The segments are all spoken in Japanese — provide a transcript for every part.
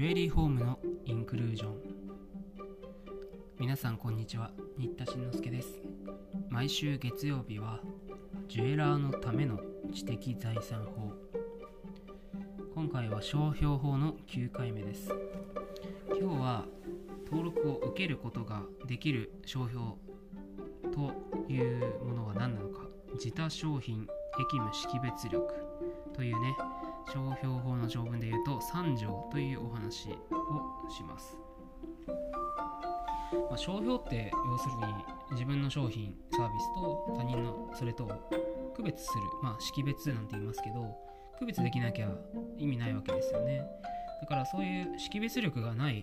ジュエリーホームのインクルージョン。皆さんこんにちは。新田慎之介です。毎週月曜日はジュエラーのための知的財産法。今回は商標法の9回目です。今日は登録を受けることができる商標というものは何なのか。自他商品役務識別力というね商標法の条文で言うと3条というお話をします、まあ、商標って要するに自分の商品サービスと他人のそれと区別するまあ識別なんて言いますけど区別できなきゃ意味ないわけですよね。だからそういう識別力がない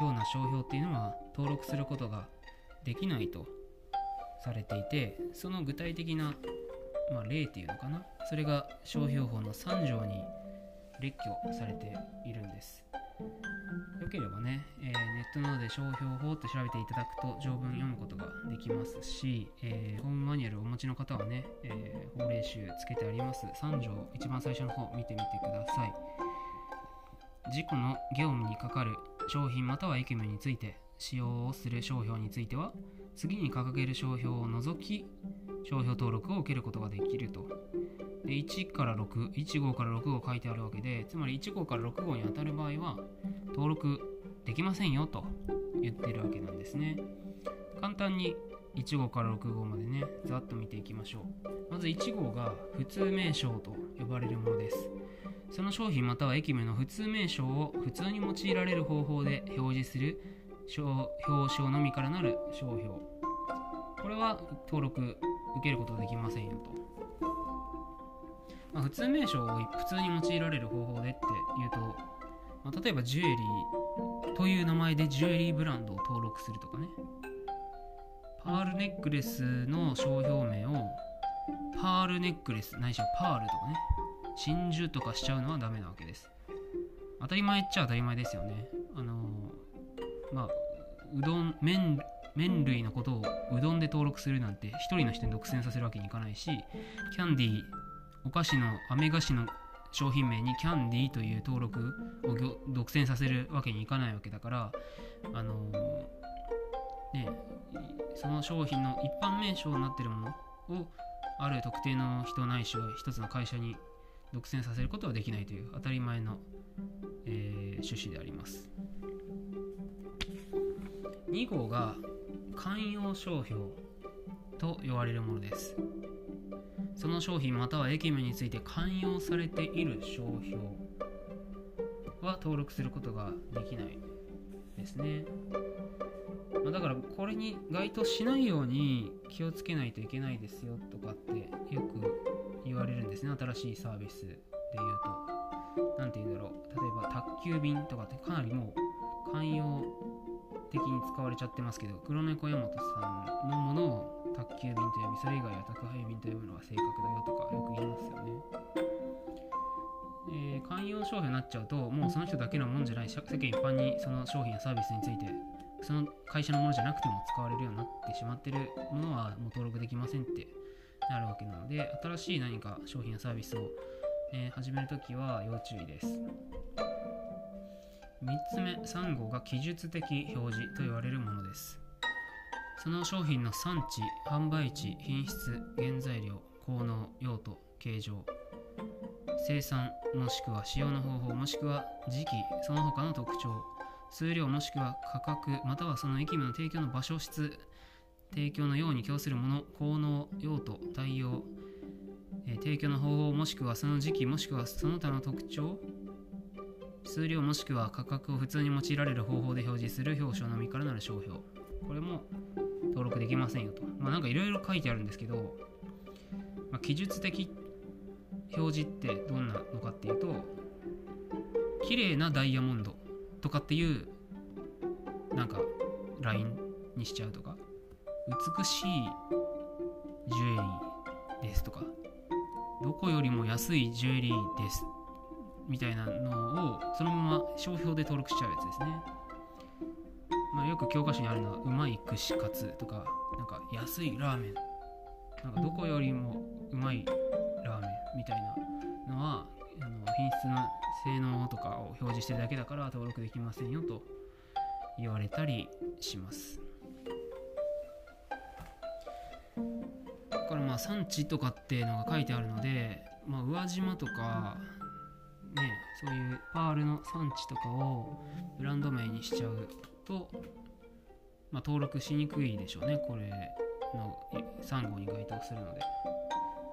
ような商標っていうのは登録することができないとされていてその具体的なまあ、例っていうのかな？それが商標法の3条に列挙されているんです。よければね、えー、ネットなどで商標法と調べていただくと条文読むことができますし、えー、ホームマニュアルをお持ちの方はね、えー、法令集つけてあります。3条一番最初の方見てみてください。事故の業務にかかる商品または役務について使用をする商標については次に掲げる商標を除き商標登録を受けることができると。で1から6、1号から6号書いてあるわけで、つまり1号から6号に当たる場合は、登録できませんよと言ってるわけなんですね。簡単に1号から6号までね、ざっと見ていきましょう。まず1号が普通名称と呼ばれるものです。その商品または駅名の普通名称を普通に用いられる方法で表示する標章のみからなる商標。これは登録受けることできませんよと。まあ、普通名称を普通に用いられる方法でっていうと、まあ、例えばジュエリーという名前でジュエリーブランドを登録するとかね。パールネックレスの商標名をパールネックレスないしはパールとかね真珠とかしちゃうのはダメなわけです当たり前っちゃ当たり前ですよね、まあうどん麺麺類のことをうどんで登録するなんて一人の人に独占させるわけにいかないしキャンディーお菓子の飴菓子の商品名にキャンディーという登録を独占させるわけにいかないわけだからあのー、ねその商品の一般名称になってるものをある特定の人ないしは一つの会社に独占させることはできないという当たり前の、えー、趣旨であります。2号が寛容商標と呼ばれるものです。その商品または駅名について寛容されている商標は登録することができないですね、まあ、だからこれに該当しないように気をつけないといけないですよとかってよく言われるんですね。新しいサービスで言うと。何て言うんだろう。例えば宅急便とかってかなりもう寛容的に使われちゃってますけど黒猫山本さんのものを宅急便と呼びそれ以外は宅配便と呼ぶのが正確だよとかよく言いますよね。えー、寛容商標になっちゃうともうその人だけのもんじゃない世間一般にその商品やサービスについてその会社のものじゃなくても使われるようになってしまってるものはもう登録できませんってなるわけなので新しい何か商品やサービスを、えー、始めるときは要注意です。3つ目3号が記述的表示と言われるものです。その商品の産地販売地品質原材料効能用途形状生産もしくは使用の方法もしくは時期その他の特徴数量もしくは価格またはその駅務の提供の場所質提供のように供するもの効能用途対応、えー、提供の方法もしくはその時期もしくはその他の特徴数量もしくは価格を普通に用いられる方法で表示する表彰のみからなる商標。これも登録できませんよと。まあなんかいろいろ書いてあるんですけど、まあ、記述的表示ってどんなのかっていうと綺麗なダイヤモンドとかっていうなんかラインにしちゃうとか美しいジュエリーですとかどこよりも安いジュエリーですみたいなのをそのまま商標で登録しちゃうやつですね。まあ、よく教科書にあるのはうまい串カツとかなんか安いラーメンなんかどこよりもうまいラーメンみたいなのはあの品質の性能とかを表示してるだけだから登録できませんよと言われたりしますだからまあ産地とかっていうのが書いてあるので、まあ、宇和島とかねそういうパールの産地とかをブランド名にしちゃうと、まあ、登録しにくいでしょうね。これの3号に該当するので。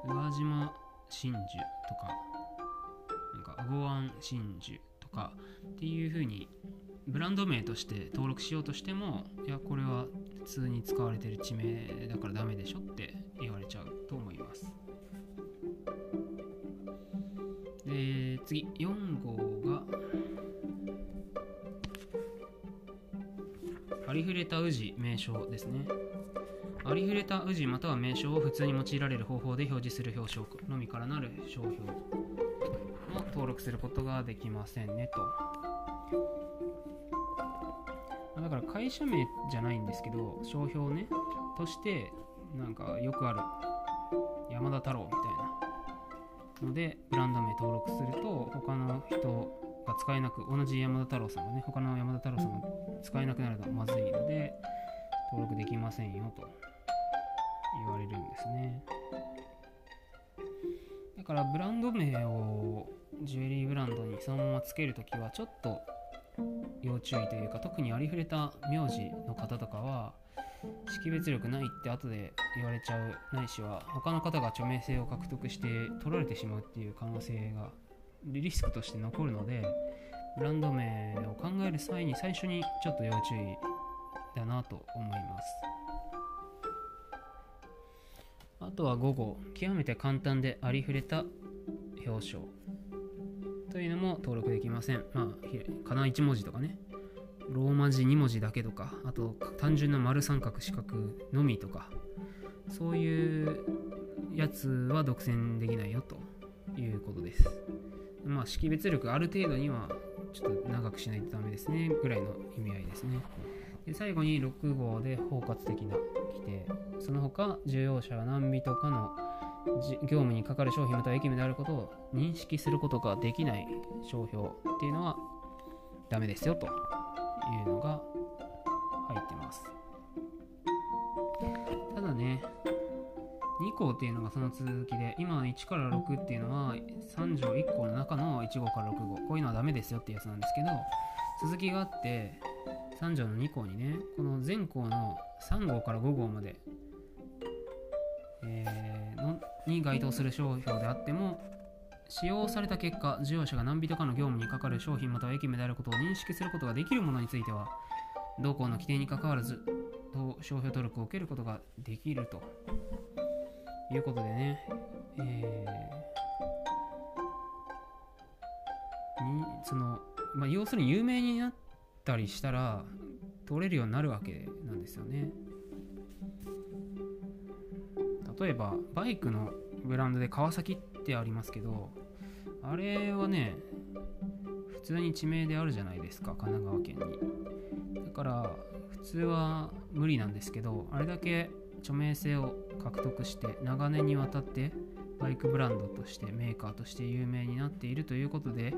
宇和島真珠とかなんかアゴアン真珠とかっていう風にブランド名として登録しようとしてもいやこれは普通に使われてる地名だからダメでしょって言われちゃうと思います。で次4号がありふれた宇治名称ですね。ありふれた宇治または名称を普通に用いられる方法で表示する表彰のみからなる商標を登録することができませんねと。だから会社名じゃないんですけど商標ねとしてなんかよくある山田太郎みたいな。のでブランド名登録すると他の人が使えなく同じ山田太郎さんがね他の山田太郎さんが使えなくなるとまずいので登録できませんよと言われるんですね。だからブランド名をジュエリーブランドにそのままつけるときはちょっと要注意というか特にありふれた名字の方とかは識別力ないって後で言われちゃうないしは他の方が著名性を獲得して取られてしまうっていう可能性がリスクとして残るのでブランド名を考える際に最初にちょっと要注意だなと思います。あとは午後極めて簡単でありふれた表彰というのも登録できません。まあかな1文字とかね。ローマ字2文字だけとかあと単純な丸三角四角のみとかそういうやつは独占できないよということです。まあ識別力ある程度にはちょっと長くしないとダメですねぐらいの意味合いですね。で最後に6号で包括的な規定。その他需要者が何人かの業務にかかる商品または役務であることを認識することができない商標っていうのはダメですよと。いうのが入ってます。ただね2項っていうのがその続きで今1から6っていうのは3条1項の中の1号から6号。こういうのはダメですよってやつなんですけど続きがあって3条の2項にねこの全項の3号から5号まで、えー、のに該当する商標であっても使用された結果事業者が何人かの業務にかかる商品または駅名であることを認識することができるものについては同項の規定にかかわらず商標登録を受けることができると。いうことでね、えー、にそのまあ、要するに有名になったりしたら取れるようになるわけなんですよね。例えばバイクのブランドで川崎ってありますけどあれはね普通に地名であるじゃないですか神奈川県に。だから普通は無理なんですけどあれだけ著名性を獲得して長年にわたってバイクブランドとしてメーカーとして有名になっているということで、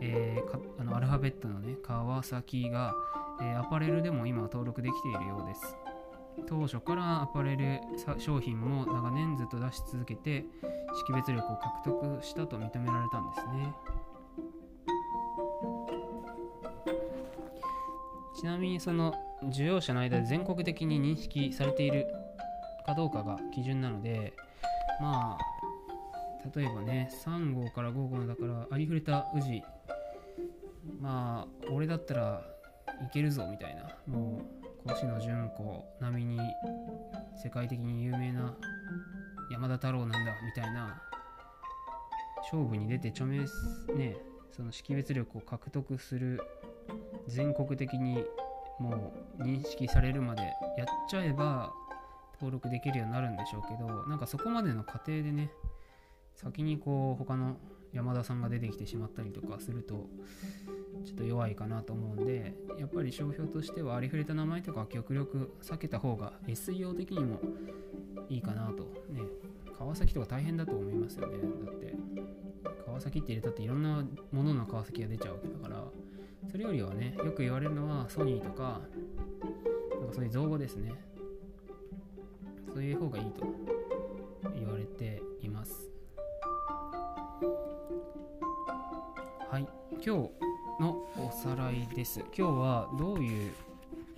えー、あのアルファベットのね川崎が、えー、アパレルでも今登録できているようです。当初からアパレル商品も長年ずっと出し続けて識別力を獲得したと認められたんですね。ちなみにその需要者の間で全国的に認識されているかどうかが基準なのでまあ例えばね3号から5号だからありふれた宇治。まあ俺だったらいけるぞみたいな。もう越野純子並みに世界的に有名な山田太郎なんだみたいな勝負に出て著名ねその識別力を獲得する全国的にもう認識されるまでやっちゃえば登録できるようになるんでしょうけどなんかそこまでの過程でね先にこう他の山田さんが出てきてしまったりとかするとちょっと弱いかなと思うんでやっぱり商標としてはありふれた名前とか極力避けた方が SEO 的にもいいかなとね川崎とか大変だと思いますよね。だって川崎って入れたっていろんなものの川崎が出ちゃうわけだからそれよりはねよく言われるのはソニーとかなんかそういう造語ですね。そういう方がいいと言われています。はい今日のおさらいです。今日はどういう、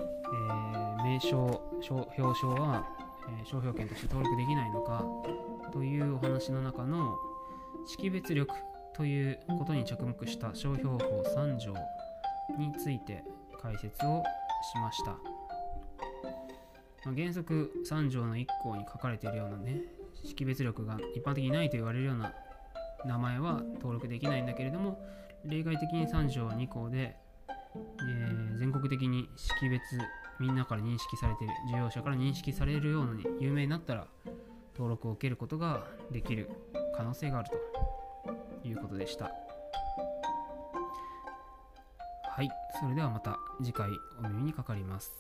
えー名称表彰は、えー商標権として登録できないのかというお話の中の識別力ということに着目した商標法3条について解説をしました、まあ原則3条の1項に書かれているようなね識別力が一般的にないと言われるような名前は登録できないんだけれども例外的に3条2項で、えー全国的に識別みんなから認識されている需要者から認識されるように有名になったら登録を受けることができる可能性があると。いうことでした。はい。それではまた次回お耳にかかります。